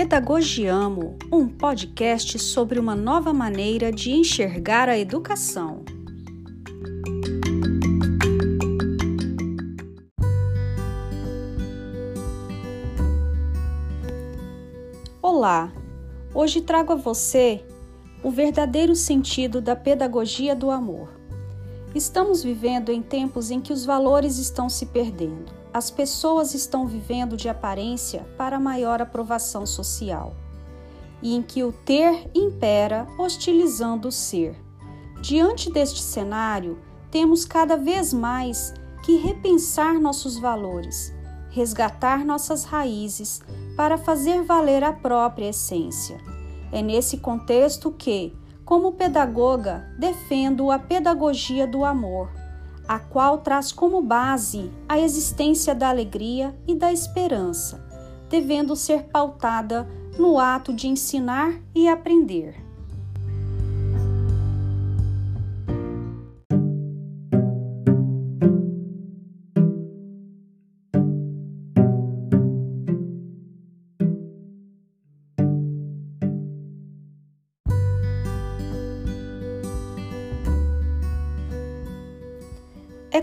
Pedagogiamo, um podcast sobre uma nova maneira de enxergar a educação. Olá! Hoje trago a você o verdadeiro sentido da pedagogia do amor. Estamos vivendo em tempos em que os valores estão se perdendo as pessoas estão vivendo de aparência para maior aprovação social e em que o ter impera, hostilizando o ser. Diante deste cenário, temos cada vez mais que repensar nossos valores, resgatar nossas raízes para fazer valer a própria essência. É nesse contexto que, como pedagoga, defendo a pedagogia do amor a qual traz como base a existência da alegria e da esperança, devendo ser pautada no ato de ensinar e aprender.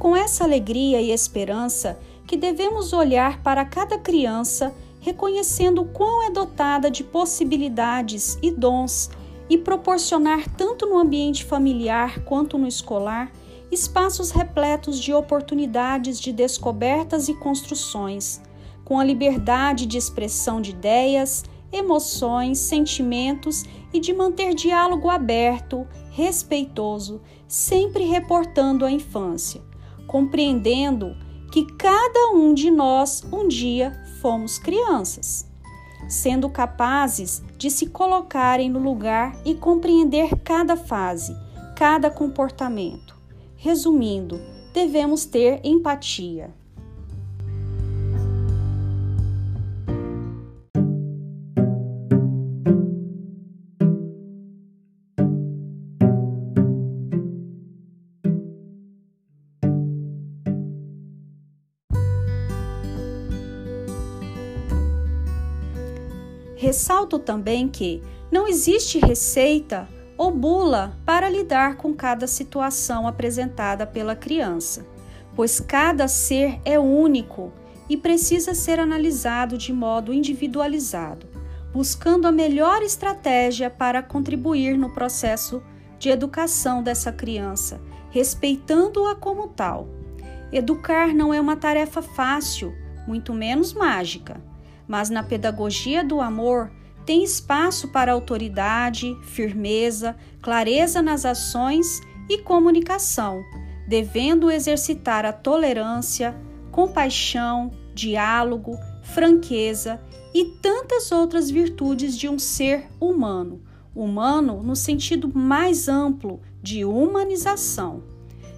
Com essa alegria e esperança que devemos olhar para cada criança, reconhecendo quão é dotada de possibilidades e dons e proporcionar, tanto no ambiente familiar quanto no escolar, espaços repletos de oportunidades de descobertas e construções, com a liberdade de expressão de ideias, emoções, sentimentos e de manter diálogo aberto, respeitoso, sempre reportando a infância compreendendo que cada um de nós um dia fomos crianças, sendo capazes de se colocarem no lugar e compreender cada fase, cada comportamento. Resumindo, devemos ter empatia. Ressalto também que não existe receita ou bula para lidar com cada situação apresentada pela criança, pois cada ser é único e precisa ser analisado de modo individualizado, buscando a melhor estratégia para contribuir no processo de educação dessa criança, respeitando-a como tal. Educar não é uma tarefa fácil, muito menos mágica mas na pedagogia do amor tem espaço para autoridade, firmeza, clareza nas ações e comunicação, devendo exercitar a tolerância, compaixão, diálogo, franqueza e tantas outras virtudes de um ser humano, humano no sentido mais amplo de humanização,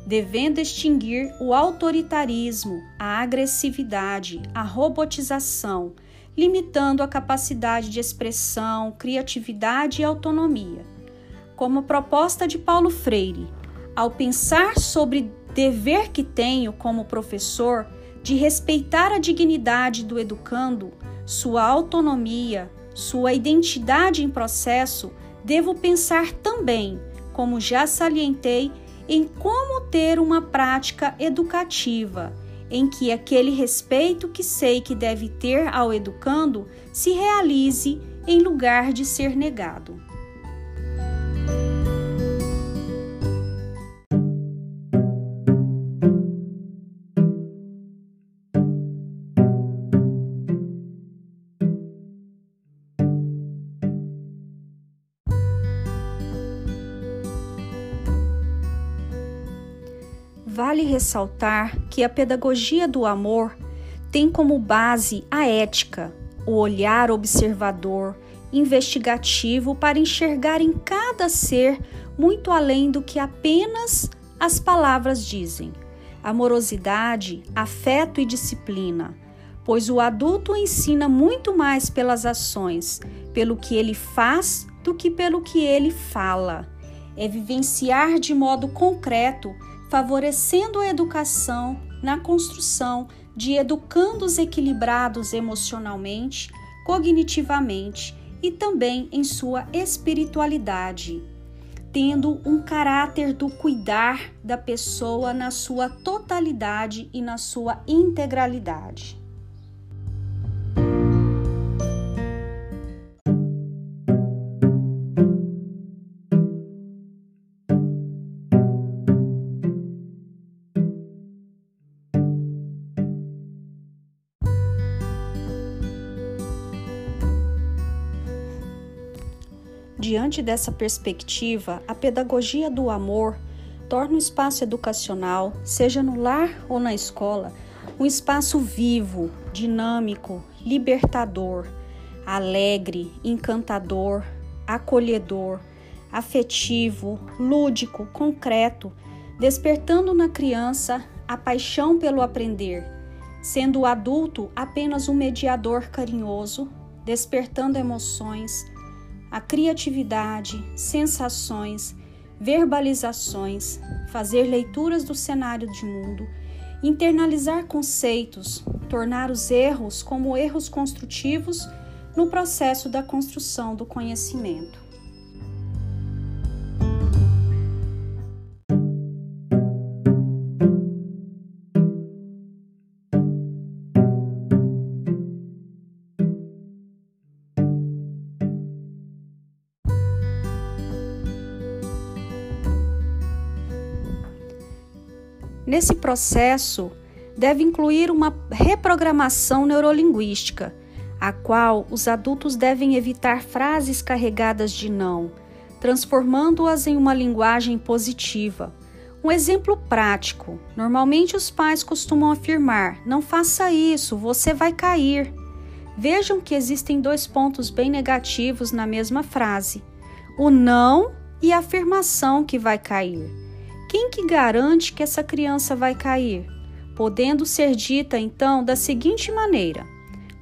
devendo extinguir o autoritarismo, a agressividade, a robotização, limitando a capacidade de expressão, criatividade e autonomia. Como proposta de Paulo Freire, ao pensar sobre dever que tenho como professor de respeitar a dignidade do educando, sua autonomia, sua identidade em processo, devo pensar também, como já salientei, em como ter uma prática educativa em que aquele respeito que sei que deve ter ao educando se realize em lugar de ser negado. Vale ressaltar que a pedagogia do amor tem como base a ética, o olhar observador, investigativo para enxergar em cada ser muito além do que apenas as palavras dizem. Amorosidade, afeto e disciplina, pois o adulto ensina muito mais pelas ações, pelo que ele faz, do que pelo que ele fala. É vivenciar de modo concreto favorecendo a educação na construção de educandos equilibrados emocionalmente, cognitivamente e também em sua espiritualidade, tendo um caráter do cuidar da pessoa na sua totalidade e na sua integralidade. Diante dessa perspectiva, a pedagogia do amor torna o espaço educacional, seja no lar ou na escola, um espaço vivo, dinâmico, libertador, alegre, encantador, acolhedor, afetivo, lúdico, concreto, despertando na criança a paixão pelo aprender, sendo o adulto apenas um mediador carinhoso, despertando emoções a criatividade, sensações, verbalizações, fazer leituras do cenário de mundo, internalizar conceitos, tornar os erros como erros construtivos no processo da construção do conhecimento. Nesse processo, deve incluir uma reprogramação neurolinguística, a qual os adultos devem evitar frases carregadas de não, transformando-as em uma linguagem positiva. Um exemplo prático: normalmente os pais costumam afirmar: não faça isso, você vai cair. Vejam que existem dois pontos bem negativos na mesma frase: o não e a afirmação que vai cair. Quem que garante que essa criança vai cair? Podendo ser dita então da seguinte maneira: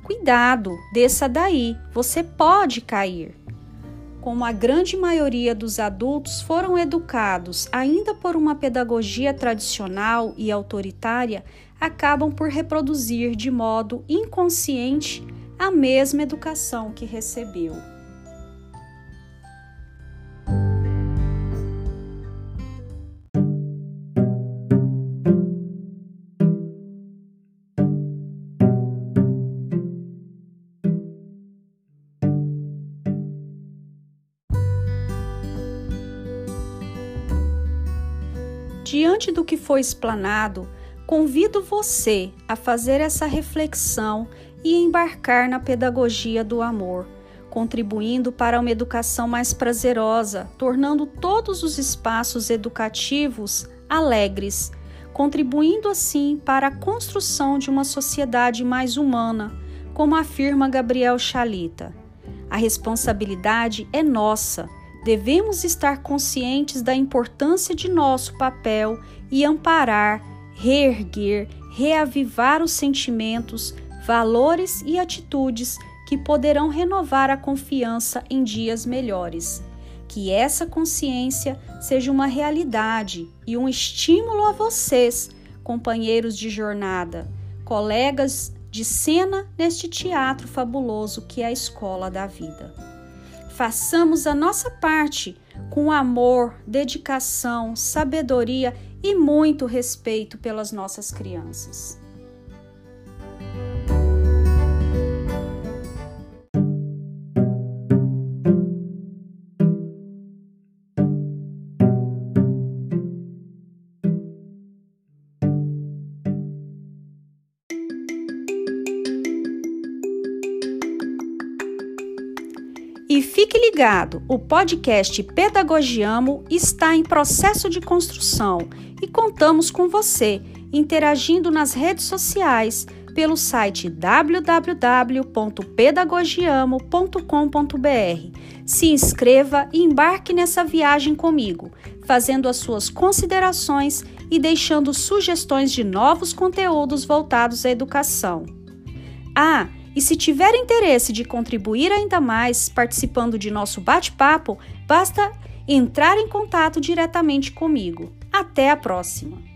Cuidado, desça daí, você pode cair. Como a grande maioria dos adultos foram educados ainda por uma pedagogia tradicional e autoritária, acabam por reproduzir de modo inconsciente a mesma educação que recebeu. Diante do que foi explanado, convido você a fazer essa reflexão e embarcar na pedagogia do amor, contribuindo para uma educação mais prazerosa, tornando todos os espaços educativos alegres, contribuindo assim para a construção de uma sociedade mais humana, como afirma Gabriel Chalita. A responsabilidade é nossa devemos estar conscientes da importância de nosso papel e amparar, reerguer, reavivar os sentimentos, valores e atitudes que poderão renovar a confiança em dias melhores. Que essa consciência seja uma realidade e um estímulo a vocês, companheiros de jornada, colegas de cena neste teatro fabuloso que é a escola da vida façamos a nossa parte com amor, dedicação, sabedoria e muito respeito pelas nossas crianças. Ligado, o podcast Pedagogiamo está em processo de construção e contamos com você interagindo nas redes sociais pelo site www.pedagogiamo.com.br. Se inscreva e embarque nessa viagem comigo, fazendo as suas considerações e deixando sugestões de novos conteúdos voltados à educação. Ah, e se tiver interesse de contribuir ainda mais participando de nosso bate-papo, basta entrar em contato diretamente comigo. Até a próxima!